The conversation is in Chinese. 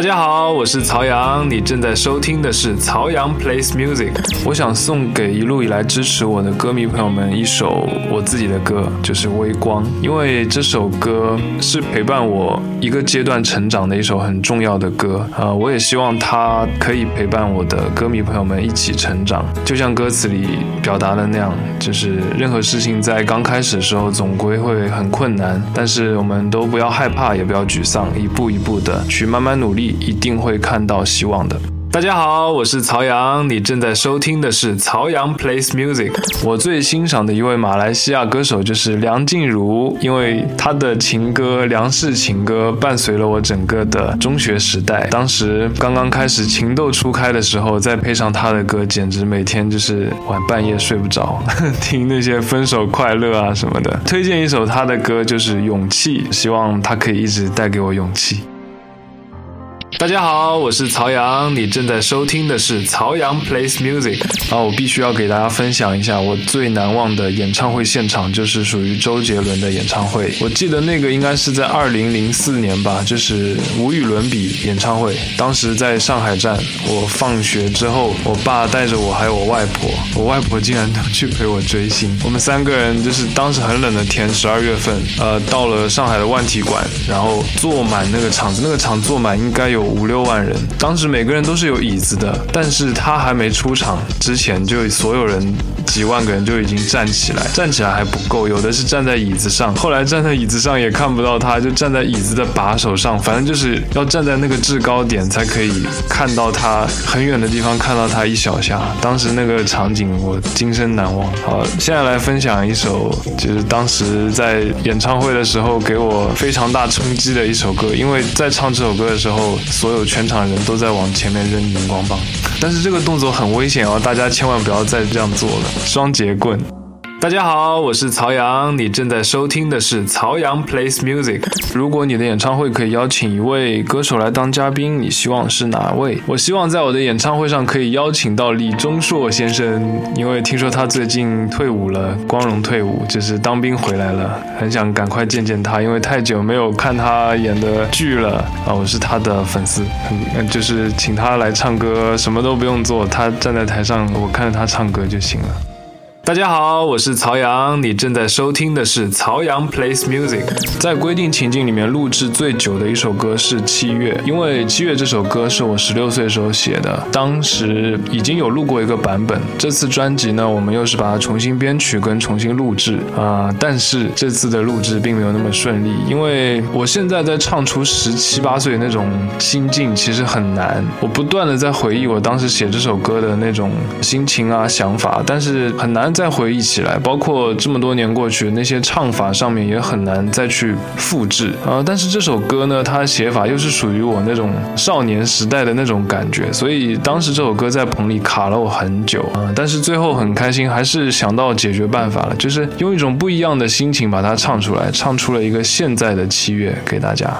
大家好，我是曹阳，你正在收听的是曹阳 plays music。我想送给一路以来支持我的歌迷朋友们一首我自己的歌，就是《微光》，因为这首歌是陪伴我一个阶段成长的一首很重要的歌。呃，我也希望它可以陪伴我的歌迷朋友们一起成长，就像歌词里表达的那样，就是任何事情在刚开始的时候总归会很困难，但是我们都不要害怕，也不要沮丧，一步一步的去慢慢努力。一定会看到希望的。大家好，我是曹阳，你正在收听的是曹阳 plays music。我最欣赏的一位马来西亚歌手就是梁静茹，因为她的情歌《梁氏情歌》伴随了我整个的中学时代。当时刚刚开始情窦初开的时候，再配上她的歌，简直每天就是晚半夜睡不着，听那些分手快乐啊什么的。推荐一首她的歌，就是《勇气》，希望她可以一直带给我勇气。大家好，我是曹阳，你正在收听的是曹阳 plays music。啊，我必须要给大家分享一下我最难忘的演唱会现场，就是属于周杰伦的演唱会。我记得那个应该是在二零零四年吧，就是无与伦比演唱会。当时在上海站，我放学之后，我爸带着我还有我外婆，我外婆竟然都去陪我追星。我们三个人就是当时很冷的天，十二月份，呃，到了上海的万体馆，然后坐满那个场子，那个场坐满应该有。五六万人，当时每个人都是有椅子的，但是他还没出场之前，就所有人几万个人就已经站起来，站起来还不够，有的是站在椅子上，后来站在椅子上也看不到他，就站在椅子的把手上，反正就是要站在那个制高点才可以看到他，很远的地方看到他一小下，当时那个场景我今生难忘。好，现在来分享一首，就是当时在演唱会的时候给我非常大冲击的一首歌，因为在唱这首歌的时候。所有全场人都在往前面扔荧光棒，但是这个动作很危险哦，大家千万不要再这样做了。双节棍。大家好，我是曹阳，你正在收听的是曹阳 plays music。如果你的演唱会可以邀请一位歌手来当嘉宾，你希望是哪位？我希望在我的演唱会上可以邀请到李钟硕先生，因为听说他最近退伍了，光荣退伍，就是当兵回来了，很想赶快见见他，因为太久没有看他演的剧了啊！我是他的粉丝，很就是请他来唱歌，什么都不用做，他站在台上，我看着他唱歌就行了。大家好，我是曹阳，你正在收听的是曹阳 plays music。在规定情境里面录制最久的一首歌是《七月》，因为《七月》这首歌是我十六岁时候写的，当时已经有录过一个版本。这次专辑呢，我们又是把它重新编曲跟重新录制啊，但是这次的录制并没有那么顺利，因为我现在在唱出十七八岁那种心境其实很难，我不断的在回忆我当时写这首歌的那种心情啊想法，但是很难。再回忆起来，包括这么多年过去，那些唱法上面也很难再去复制啊。但是这首歌呢，它写法又是属于我那种少年时代的那种感觉，所以当时这首歌在棚里卡了我很久啊。但是最后很开心，还是想到解决办法了，就是用一种不一样的心情把它唱出来，唱出了一个现在的七月给大家。